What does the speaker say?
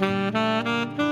Música